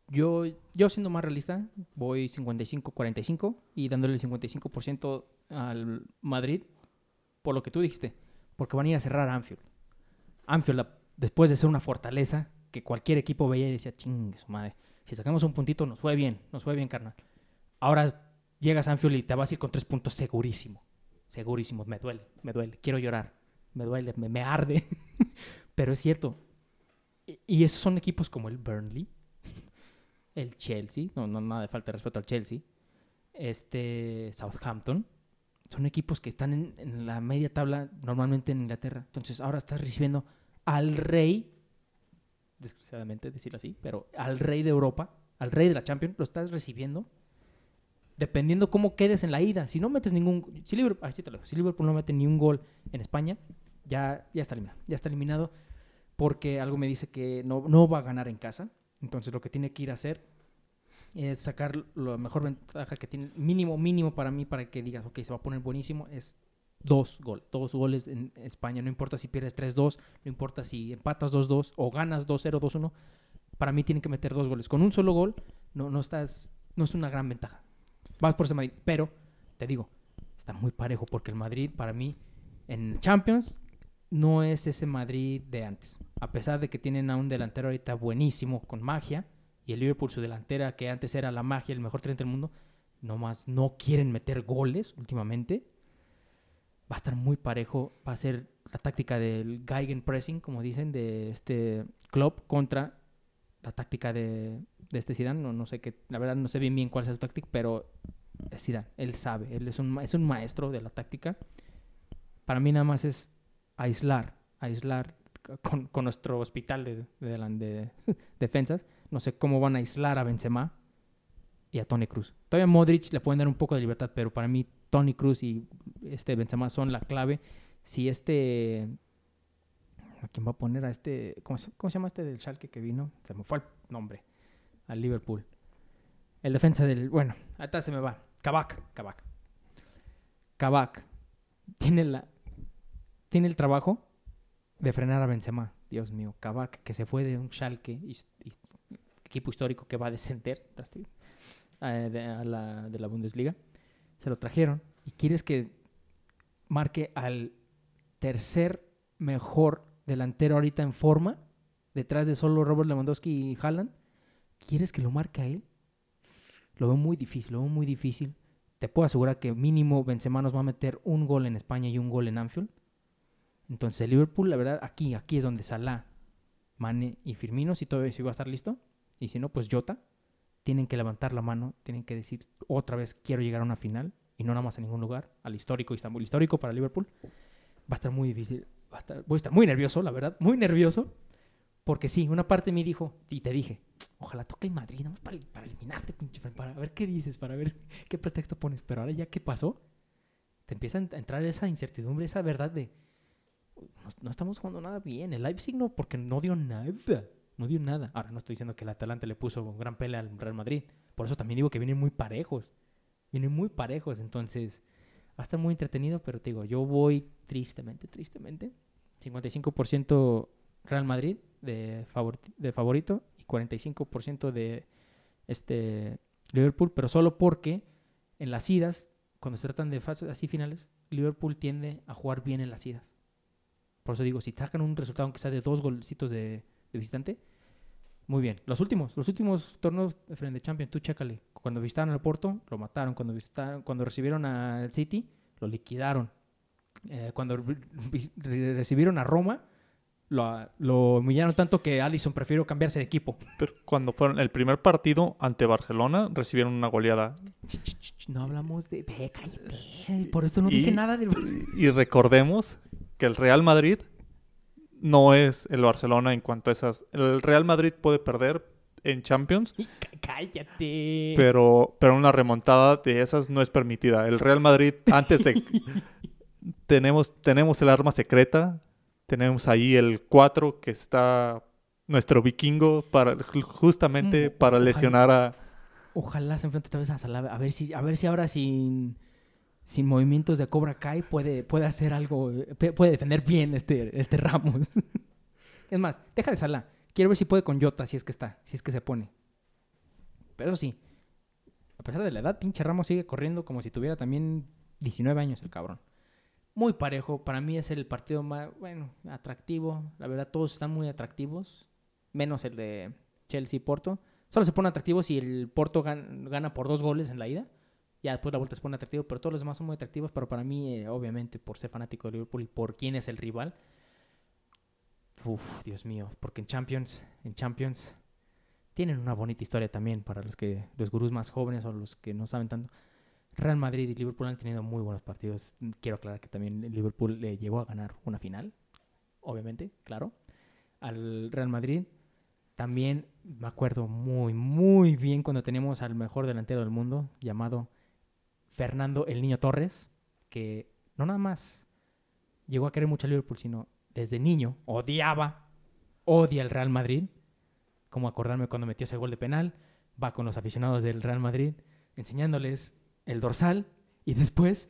Yo, yo siendo más realista, voy 55-45 y dándole el 55% al Madrid por lo que tú dijiste, porque van a ir a cerrar a Anfield. Anfield, después de ser una fortaleza que cualquier equipo veía y decía, chingue su madre, si sacamos un puntito nos fue bien, nos fue bien, carnal. Ahora llegas a Anfield y te vas a ir con tres puntos segurísimo, segurísimo, me duele, me duele, quiero llorar, me duele, me, arde, pero es cierto. Y, esos son equipos como el Burnley, el Chelsea, no, no nada de falta de respeto al Chelsea, este Southampton, son equipos que están en la media tabla normalmente en Inglaterra. Entonces ahora estás recibiendo al rey, desgraciadamente decirlo así, pero al rey de Europa, al rey de la Champions, lo estás recibiendo dependiendo cómo quedes en la ida. Si no metes ningún, si Liverpool, ay, sí te lo digo, si Liverpool no mete ni un gol en España, ya, ya está eliminado, ya está eliminado porque algo me dice que no, no va a ganar en casa. Entonces lo que tiene que ir a hacer es sacar la mejor ventaja que tiene, mínimo, mínimo para mí, para que digas, ok, se va a poner buenísimo, es dos goles. Dos goles en España, no importa si pierdes 3-2, no importa si empatas 2-2 o ganas 2-0, 2-1. Para mí tienen que meter dos goles. Con un solo gol no, no estás, no es una gran ventaja. Vas por ese Madrid, pero te digo, está muy parejo porque el Madrid para mí en Champions no es ese Madrid de antes. A pesar de que tienen a un delantero ahorita buenísimo con magia y el Liverpool su delantera que antes era la magia, el mejor tridente del mundo, nomás no quieren meter goles últimamente. Va a estar muy parejo, va a ser la táctica del Pressing, como dicen, de este club contra la táctica de, de este Zidane. No, no sé qué, la verdad no sé bien bien cuál es su táctica, pero es Zidane, él sabe, él es un, es un maestro de la táctica. Para mí nada más es aislar, aislar con, con nuestro hospital de, de, de defensas. No sé cómo van a aislar a Benzema y a Tony Cruz. Todavía Modric le pueden dar un poco de libertad, pero para mí Tony Cruz y este Benzema son la clave. Si este ¿a quién va a poner a este cómo se, cómo se llama este del Schalke que vino? Se me fue el nombre al Liverpool. El defensa del, bueno, ahorita se me va. Kabak, Kabak. Kabak tiene la tiene el trabajo de frenar a Benzema. Dios mío, Kabak que se fue de un Schalke his- his- equipo histórico que va a descender eh, de, la, de la Bundesliga. Se lo trajeron y quieres que marque al tercer mejor delantero ahorita en forma, detrás de solo Robert Lewandowski y Haaland. ¿Quieres que lo marque a él? Lo veo muy difícil, lo veo muy difícil. Te puedo asegurar que mínimo Benzema nos va a meter un gol en España y un gol en Anfield. Entonces Liverpool, la verdad, aquí, aquí es donde Salah, Mane y Firmino, si todo eso iba a estar listo, y si no, pues Jota, tienen que levantar la mano, tienen que decir otra vez quiero llegar a una final y no nada más a ningún lugar, al histórico, Istanbul histórico para Liverpool. Va a estar muy difícil, va a estar, voy a estar muy nervioso, la verdad, muy nervioso, porque sí, una parte de mí dijo, y te dije, ojalá toque el Madrid, nada más para, para eliminarte, pinche para ver qué dices, para ver qué pretexto pones, pero ahora ya qué pasó, te empieza a entrar esa incertidumbre, esa verdad de, no, no estamos jugando nada bien, el Leipzig no, porque no dio nada, no dio nada. Ahora no estoy diciendo que el Atalante le puso gran pelea al Real Madrid, por eso también digo que vienen muy parejos, vienen muy parejos, entonces va a estar muy entretenido, pero te digo, yo voy tristemente, tristemente, 55% Real Madrid de, favori- de favorito y 45% de este Liverpool, pero solo porque en las idas cuando se tratan de fases así finales, Liverpool tiende a jugar bien en las idas. Por eso digo, si sacan un resultado aunque sea de dos golcitos de, de visitante, muy bien. Los últimos, los últimos torneos de frente de Champions, tú chécale. Cuando visitaron al Porto, lo mataron. Cuando visitaron, cuando recibieron al City, lo liquidaron. Eh, cuando re- re- recibieron a Roma, lo, lo humillaron tanto que Allison prefirió cambiarse de equipo. Pero cuando fueron el primer partido ante Barcelona, recibieron una goleada. No hablamos de... Ve, cállate. Por eso no Y- dije nada del. Y recordemos que el Real Madrid no es el Barcelona en cuanto a esas. El Real Madrid puede perder en Champions, Cállate. pero, pero una remontada de esas no es permitida. El Real Madrid, antes de. tenemos, tenemos el arma secreta. Tenemos ahí el 4 que está nuestro vikingo para justamente Mm, para lesionar a. Ojalá se enfrente otra vez a Salah. A ver si, a ver si ahora sin, sin movimientos de Cobra Kai puede, puede hacer algo. Puede defender bien este, este Ramos. es más, deja de Salah. Quiero ver si puede con Jota, si es que está, si es que se pone. Pero sí, a pesar de la edad, pinche Ramos sigue corriendo como si tuviera también 19 años el cabrón. Muy parejo. Para mí es el partido más, bueno, atractivo. La verdad, todos están muy atractivos. Menos el de Chelsea-Porto. Solo se pone atractivo si el Porto gan- gana por dos goles en la ida. Ya después la vuelta se pone atractivo, pero todos los demás son muy atractivos. Pero para mí, eh, obviamente, por ser fanático de Liverpool y por quién es el rival. Uf, Dios mío. Porque en Champions, en Champions, tienen una bonita historia también para los que los gurús más jóvenes o los que no saben tanto. Real Madrid y Liverpool han tenido muy buenos partidos. Quiero aclarar que también Liverpool le llegó a ganar una final, obviamente, claro, al Real Madrid. También me acuerdo muy, muy bien cuando teníamos al mejor delantero del mundo, llamado Fernando el Niño Torres, que no nada más llegó a querer mucho al Liverpool, sino desde niño odiaba, odia al Real Madrid. Como acordarme cuando metió ese gol de penal, va con los aficionados del Real Madrid enseñándoles el dorsal y después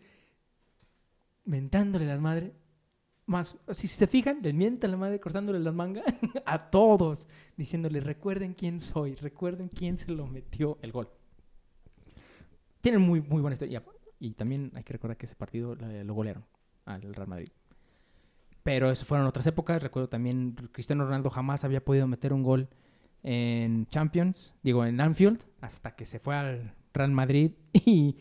mentándole las madres. Más, si se fijan, le mienta la madre cortándole las mangas a todos, diciéndole, recuerden quién soy, recuerden quién se lo metió el gol. Tienen muy, muy buena historia. Y también hay que recordar que ese partido lo golearon al Real Madrid. Pero eso fueron otras épocas. Recuerdo también Cristiano Ronaldo jamás había podido meter un gol en Champions, digo en Anfield, hasta que se fue al Real Madrid y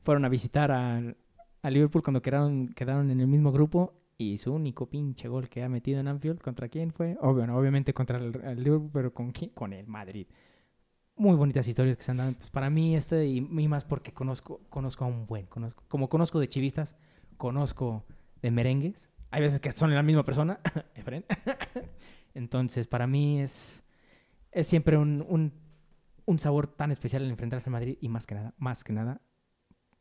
fueron a visitar al- a, Liverpool cuando quedaron, quedaron en el mismo grupo y su único pinche gol que ha metido en Anfield, ¿contra quién fue? Obvio, obviamente contra el, el Liverpool, pero ¿con quién? Con el Madrid. Muy bonitas historias que se han dado. Pues para mí este y, y más porque conozco, conozco a un buen, conozco, como conozco de chivistas, conozco de merengues. Hay veces que son la misma persona. Entonces, para mí es, es siempre un, un, sabor tan especial el enfrentarse al Madrid y más que nada, más que nada,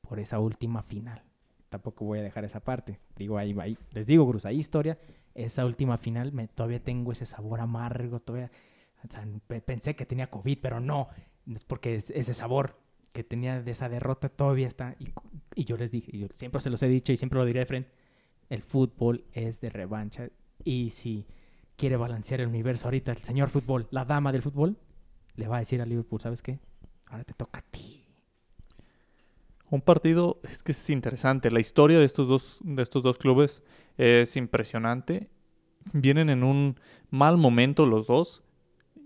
por esa última final. Tampoco voy a dejar esa parte. Digo, ahí, ahí les digo, Cruz, hay historia. Esa última final me, todavía tengo ese sabor amargo, todavía o sea, pe- pensé que tenía COVID, pero no. Es porque es- ese sabor que tenía de esa derrota todavía está. Y, y yo les dije, y yo siempre se los he dicho y siempre lo diré de frente, el fútbol es de revancha. Y si quiere balancear el universo ahorita, el señor fútbol, la dama del fútbol, le va a decir a Liverpool, ¿sabes qué? Ahora te toca a ti. Un partido es que es interesante. La historia de estos dos, de estos dos clubes es impresionante. Vienen en un mal momento los dos.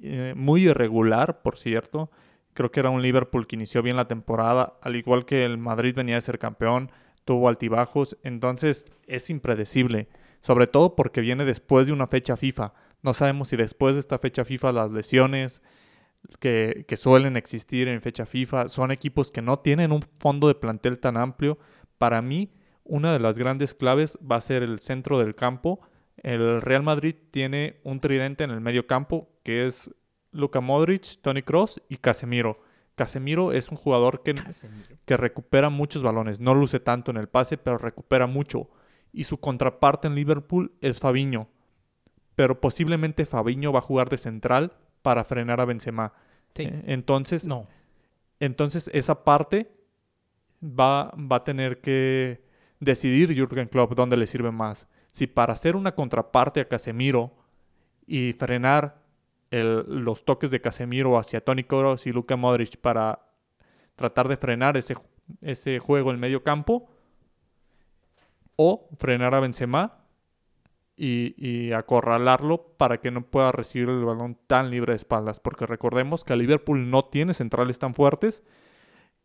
Eh, muy irregular, por cierto. Creo que era un Liverpool que inició bien la temporada, al igual que el Madrid venía de ser campeón, tuvo altibajos, entonces es impredecible, sobre todo porque viene después de una fecha FIFA. No sabemos si después de esta fecha FIFA las lesiones, que, que suelen existir en fecha FIFA. Son equipos que no tienen un fondo de plantel tan amplio. Para mí, una de las grandes claves va a ser el centro del campo. El Real Madrid tiene un tridente en el medio campo que es Luka Modric, Tony Cross y Casemiro. Casemiro es un jugador que, que recupera muchos balones. No luce tanto en el pase, pero recupera mucho. Y su contraparte en Liverpool es Fabiño. Pero posiblemente Fabiño va a jugar de central para frenar a Benzema. Sí. Eh, Entonces, No. entonces esa parte va, va a tener que decidir Jürgen Klopp dónde le sirve más. Si para hacer una contraparte a Casemiro y frenar los toques de Casemiro hacia Toni Kroos y Luka Modric para tratar de frenar ese, ese juego en medio campo o frenar a Benzema y, y, acorralarlo para que no pueda recibir el balón tan libre de espaldas. Porque recordemos que Liverpool no tiene centrales tan fuertes,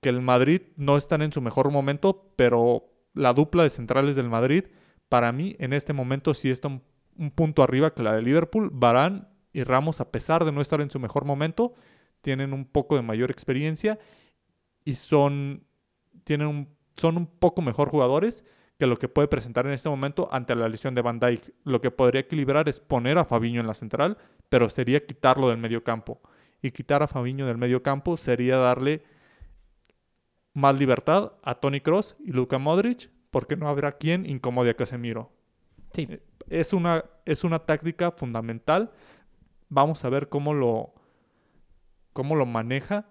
que el Madrid no están en su mejor momento, pero la dupla de centrales del Madrid, para mí en este momento sí está un, un punto arriba que la de Liverpool. Barán y Ramos, a pesar de no estar en su mejor momento, tienen un poco de mayor experiencia y son, tienen un, son un poco mejor jugadores que lo que puede presentar en este momento ante la lesión de Van Dijk. Lo que podría equilibrar es poner a Fabiño en la central, pero sería quitarlo del medio campo. Y quitar a Fabiño del medio campo sería darle más libertad a Tony Cross y Luka Modric, porque no habrá quien incomode a Casemiro. Sí. Es una, es una táctica fundamental. Vamos a ver cómo lo, cómo lo maneja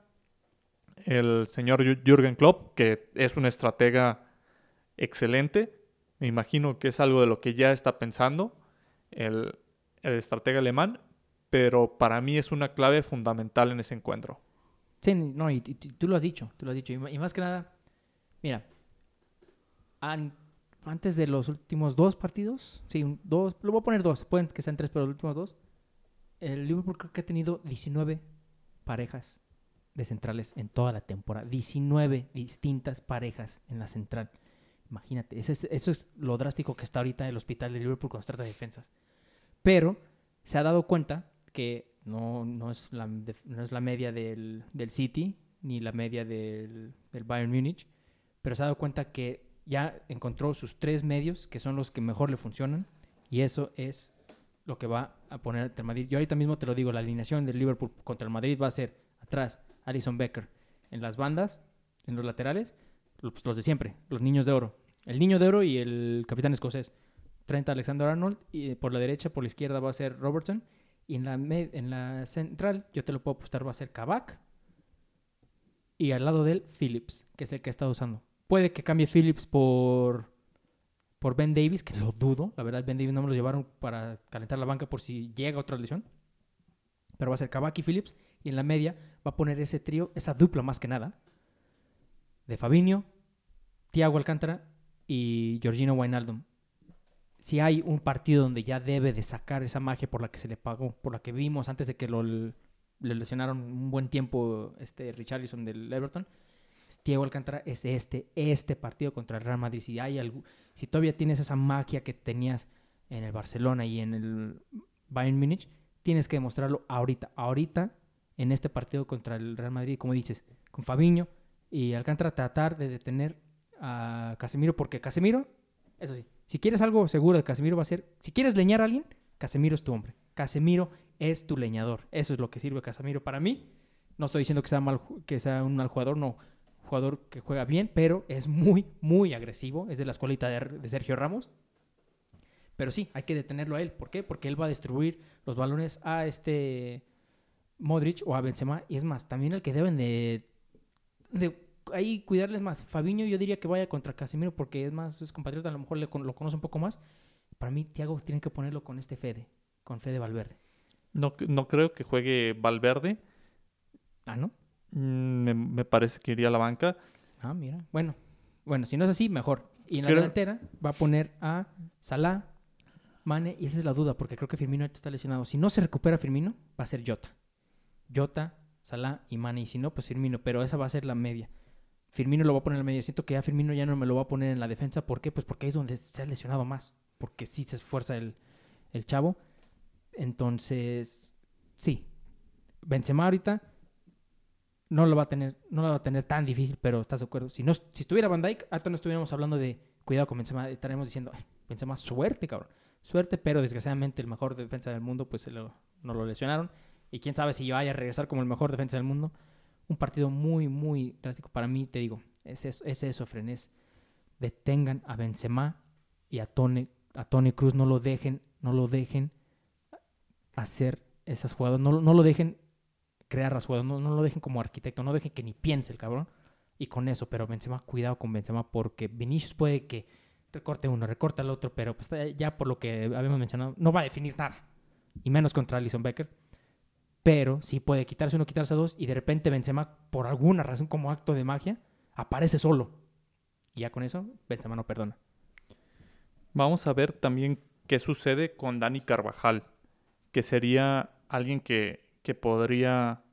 el señor Jürgen Klopp, que es un estratega excelente. Me imagino que es algo de lo que ya está pensando el, el estratega alemán, pero para mí es una clave fundamental en ese encuentro. Sí, no, y, y, tú lo has dicho, tú lo has dicho. Y, y más que nada, mira, antes de los últimos dos partidos, sí, dos, lo voy a poner dos, pueden que sean tres, pero los últimos dos, el Liverpool creo que ha tenido 19 parejas de centrales en toda la temporada. 19 distintas parejas en la central. Imagínate, eso es, eso es lo drástico que está ahorita el hospital de Liverpool con las trata de defensas. Pero se ha dado cuenta que no, no, es, la, no es la media del, del City ni la media del, del, Bayern Múnich, pero se ha dado cuenta que ya encontró sus tres medios que son los que mejor le funcionan y eso es lo que va a poner el Madrid. Yo ahorita mismo te lo digo, la alineación del Liverpool contra el Madrid va a ser atrás Alison Becker, en las bandas, en los laterales, los, los de siempre, los niños de oro. El niño de oro y el capitán escocés. Trent Alexander Arnold y por la derecha, por la izquierda va a ser Robertson y en la, en la central, yo te lo puedo apostar, va a ser Kabak. Y al lado de él, Phillips, que es el que ha estado usando. Puede que cambie Phillips por, por Ben Davis, que lo dudo. La verdad, Ben Davis no me lo llevaron para calentar la banca por si llega otra lesión. Pero va a ser Kabak y Phillips. Y en la media va a poner ese trío, esa dupla más que nada, de Fabinho, Thiago Alcántara y Georgino Wijnaldum si hay un partido donde ya debe de sacar esa magia por la que se le pagó, por la que vimos antes de que lo le lesionaron un buen tiempo este Richarlison del Everton, Diego Alcántara es este, este partido contra el Real Madrid. Si hay algo, si todavía tienes esa magia que tenías en el Barcelona y en el Bayern Múnich, tienes que demostrarlo ahorita, ahorita en este partido contra el Real Madrid, como dices, con Fabiño y Alcántara tratar de detener a Casemiro porque Casemiro, eso sí, si quieres algo seguro de Casemiro va a ser, si quieres leñar a alguien, Casemiro es tu hombre. Casemiro es tu leñador. Eso es lo que sirve Casemiro para mí. No estoy diciendo que sea, mal, que sea un mal jugador, no. Jugador que juega bien, pero es muy, muy agresivo. Es de la escuelita de, de Sergio Ramos. Pero sí, hay que detenerlo a él. ¿Por qué? Porque él va a distribuir los balones a este Modric o a Benzema. Y es más, también el que deben de, de ahí cuidarles más. Fabiño yo diría que vaya contra Casemiro porque es más, es compatriota, a lo mejor le, lo conoce un poco más. Para mí, Thiago tiene que ponerlo con este Fede, con Fede Valverde. No, no creo que juegue Valverde. Ah, ¿no? Mm, me, me, parece que iría a la banca. Ah, mira. Bueno, bueno, si no es así, mejor. Y en la creo... delantera va a poner a Salah, Mane, y esa es la duda, porque creo que Firmino está lesionado. Si no se recupera Firmino, va a ser Jota. Jota, Salah y Mane. Y si no, pues Firmino, pero esa va a ser la media. Firmino lo va a poner en la media. Siento que ya Firmino ya no me lo va a poner en la defensa. ¿Por qué? Pues porque ahí es donde se ha lesionado más. Porque sí se esfuerza el, el chavo. Entonces, sí. Benzema ahorita no lo va a tener, no lo va a tener tan difícil, pero ¿estás de acuerdo? Si, no, si estuviera Van Dijk, ahorita no estuviéramos hablando de cuidado con Benzema, estaremos diciendo, Benzema, suerte, cabrón. Suerte, pero desgraciadamente el mejor defensa del mundo, pues lo, no lo lesionaron. Y quién sabe si vaya a regresar como el mejor defensa del mundo un partido muy, muy drástico para mí, te digo, es eso, es eso Frenes. Detengan a Benzema y a Tony, a Tony Cruz, no lo dejen, no lo dejen hacer esas jugadas, no, no lo dejen crear jugadas, no, no, lo dejen como arquitecto, no dejen que ni piense el cabrón. Y con eso, pero Benzema, cuidado con Benzema, porque Vinicius puede que recorte uno, recorte al otro, pero pues ya por lo que habíamos mencionado, no va a definir nada. Y menos contra Alison Becker pero sí puede quitarse uno, quitarse dos y de repente Benzema, por alguna razón como acto de magia, aparece solo. Y ya con eso, Benzema no perdona. Vamos a ver también qué sucede con Dani Carvajal, que sería alguien que, que podría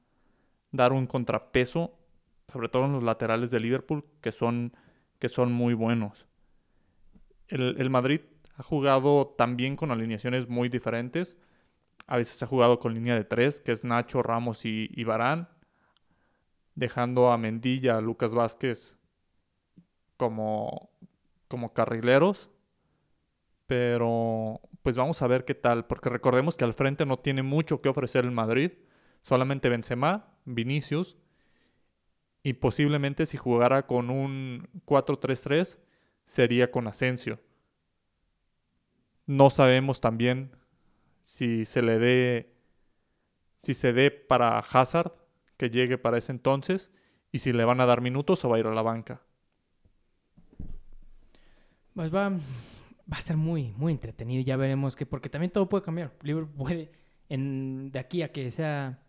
dar un contrapeso, sobre todo en los laterales de Liverpool, que son, que son muy buenos. El, el Madrid ha jugado también con alineaciones muy diferentes. A veces ha jugado con línea de tres, que es Nacho, Ramos y, y Barán, dejando a Mendilla, a Lucas Vázquez como, como carrileros. Pero pues vamos a ver qué tal, porque recordemos que al frente no tiene mucho que ofrecer el Madrid, solamente Benzema, Vinicius y posiblemente si jugara con un 4-3-3 sería con Asensio. No sabemos también si se le dé si se dé para Hazard que llegue para ese entonces y si le van a dar minutos o va a ir a la banca. Pues va, va a ser muy, muy entretenido. Ya veremos que, porque también todo puede cambiar. Liverpool puede, en, de aquí a que sea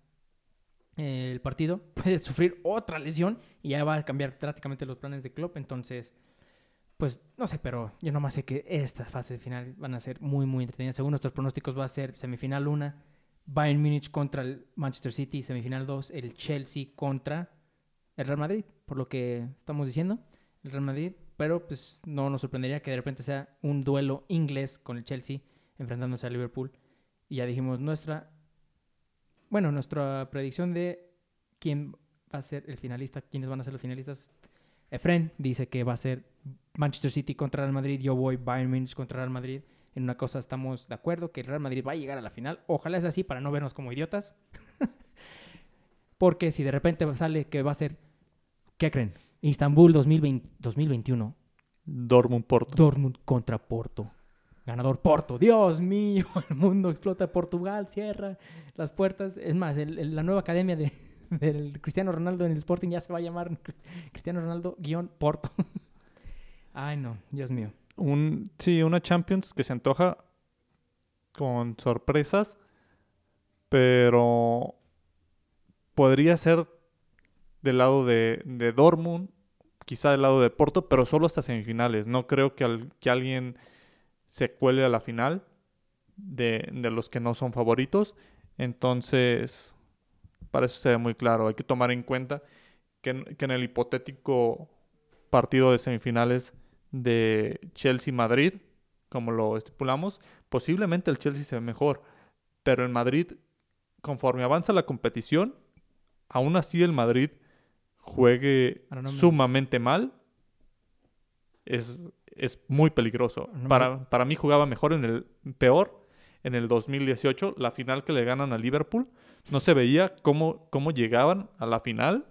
eh, el partido, puede sufrir otra lesión y ya va a cambiar drásticamente los planes de Klopp. Entonces, pues no sé, pero yo nomás sé que estas fases de final van a ser muy, muy entretenidas. Según nuestros pronósticos, va a ser semifinal 1, Bayern Múnich contra el Manchester City, semifinal 2, el Chelsea contra el Real Madrid, por lo que estamos diciendo. El Real Madrid pero pues no nos sorprendería que de repente sea un duelo inglés con el Chelsea enfrentándose a Liverpool. Y ya dijimos nuestra, bueno, nuestra predicción de quién va a ser el finalista, quiénes van a ser los finalistas. Efren dice que va a ser Manchester City contra Real Madrid, yo voy Bayern Munich contra Real Madrid. En una cosa estamos de acuerdo, que el Real Madrid va a llegar a la final. Ojalá sea así para no vernos como idiotas. Porque si de repente sale que va a ser, ¿qué creen? Istanbul 2020, 2021. Dortmund Porto. Dortmund contra Porto. Ganador Porto. Dios mío, el mundo explota. Portugal cierra las puertas. Es más, el, el, la nueva academia de, del Cristiano Ronaldo en el Sporting ya se va a llamar Cristiano Ronaldo-Porto. Ay, no, Dios mío. Un, sí, una Champions que se antoja con sorpresas, pero podría ser del lado de, de Dortmund, quizá del lado de Porto, pero solo hasta semifinales. No creo que, al, que alguien se cuele a la final de, de, los que no son favoritos. Entonces, para eso se ve muy claro. Hay que tomar en cuenta que, que en el hipotético partido de semifinales de Chelsea-Madrid, como lo estipulamos, posiblemente el Chelsea se ve mejor. Pero el Madrid, conforme avanza la competición, aún así el Madrid juegue sumamente mal, es, es muy peligroso. Para, para mí jugaba mejor en el peor en el 2018, la final que le ganan a Liverpool. No se veía cómo, cómo llegaban a la final,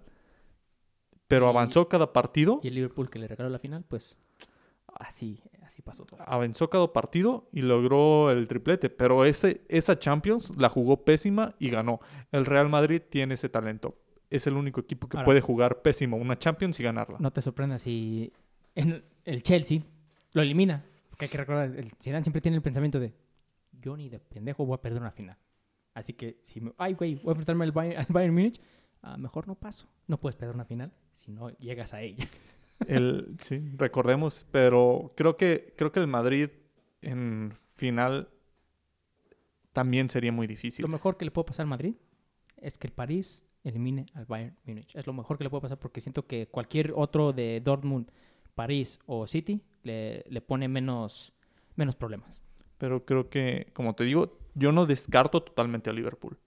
pero avanzó cada partido. Y el Liverpool que le regaló la final, pues así, así pasó todo. Avanzó cada partido y logró el triplete, pero ese, esa Champions la jugó pésima y ganó. El Real Madrid tiene ese talento es el único equipo que Ahora, puede jugar pésimo una Champions y ganarla. No te sorprendas si en el Chelsea lo elimina. Porque hay que recordar, el Zidane siempre tiene el pensamiento de yo ni de pendejo voy a perder una final. Así que si me, ay güey, voy a enfrentarme al Bayern, al Bayern Múnich, uh, mejor no paso. No puedes perder una final si no llegas a ella. El, sí, recordemos, pero creo que creo que el Madrid en final también sería muy difícil. Lo mejor que le puede pasar al Madrid es que el París elimine al Bayern Múnich. Es lo mejor que le puede pasar porque siento que cualquier otro de Dortmund, París o City le, le pone menos, menos problemas. Pero creo que, como te digo, yo no descarto totalmente a Liverpool.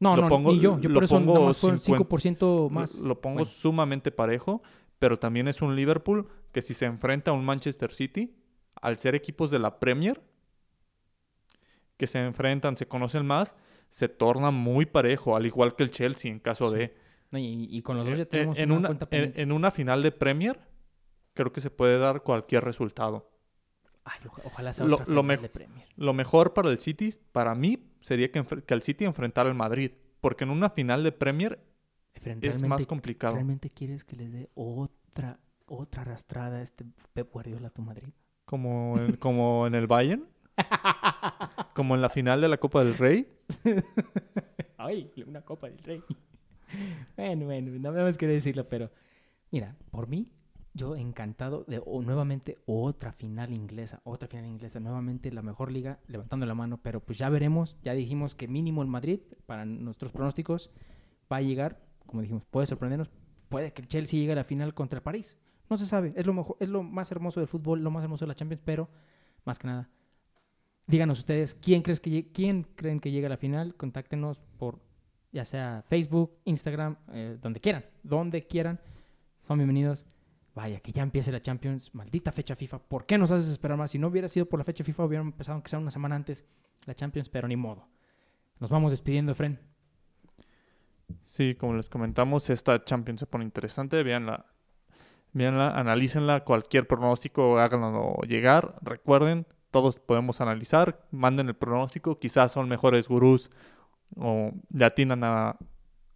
No, lo no, pongo, ni yo. Yo por eso pongo más 5%, más. Lo pongo bueno. sumamente parejo, pero también es un Liverpool que si se enfrenta a un Manchester City, al ser equipos de la Premier, que se enfrentan, se conocen más, se torna muy parejo, al igual que el Chelsea en caso sí. de... Y, y, con los dos ya tenemos en, una, una en, en, una final de Premier, creo que se puede dar cualquier resultado. Ay, ojalá sea lo, otra lo, final de Premier. lo mejor para el City, para mí, sería que, que el City enfrentara al Madrid. Porque en una final de Premier es más complicado. ¿Realmente quieres que les dé otra, otra arrastrada a este Pep Guardiola a tu Madrid? Como, en, como en el Bayern. como en la final de la Copa del Rey. Ay, una Copa del Rey. Bueno, bueno, no me que decirlo, pero mira, por mí, yo encantado de o nuevamente otra final inglesa, otra final inglesa, nuevamente la mejor liga, levantando la mano, pero pues ya veremos, ya dijimos que mínimo el Madrid, para nuestros pronósticos, va a llegar, como dijimos, puede sorprendernos, puede que el Chelsea llegue a la final contra el París, no se sabe, es lo, mejor, es lo más hermoso del fútbol, lo más hermoso de la Champions, pero más que nada, díganos ustedes, ¿quién, crees que, quién creen que llegue a la final? Contáctenos por ya sea Facebook, Instagram, eh, donde quieran, donde quieran, son bienvenidos. Vaya, que ya empiece la Champions, maldita fecha FIFA. ¿Por qué nos haces esperar más? Si no hubiera sido por la fecha FIFA, hubiéramos empezado aunque sea una semana antes la Champions, pero ni modo. Nos vamos despidiendo, Fren. Sí, como les comentamos, esta Champions se pone interesante. Veanla, veanla, analícenla. Cualquier pronóstico, háganlo llegar. Recuerden, todos podemos analizar. Manden el pronóstico. Quizás son mejores gurús o le atinan a,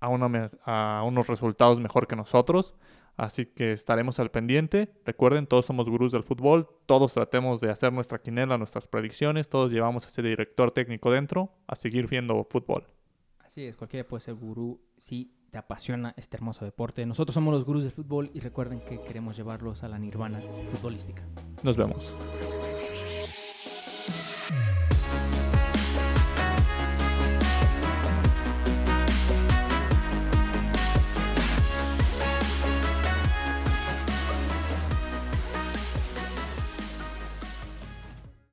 a, una, a unos resultados mejor que nosotros. Así que estaremos al pendiente. Recuerden, todos somos gurús del fútbol, todos tratemos de hacer nuestra quinela, nuestras predicciones, todos llevamos a ese director técnico dentro a seguir viendo fútbol. Así es, cualquiera puede ser gurú si te apasiona este hermoso deporte. Nosotros somos los gurús del fútbol y recuerden que queremos llevarlos a la nirvana futbolística. Nos vemos.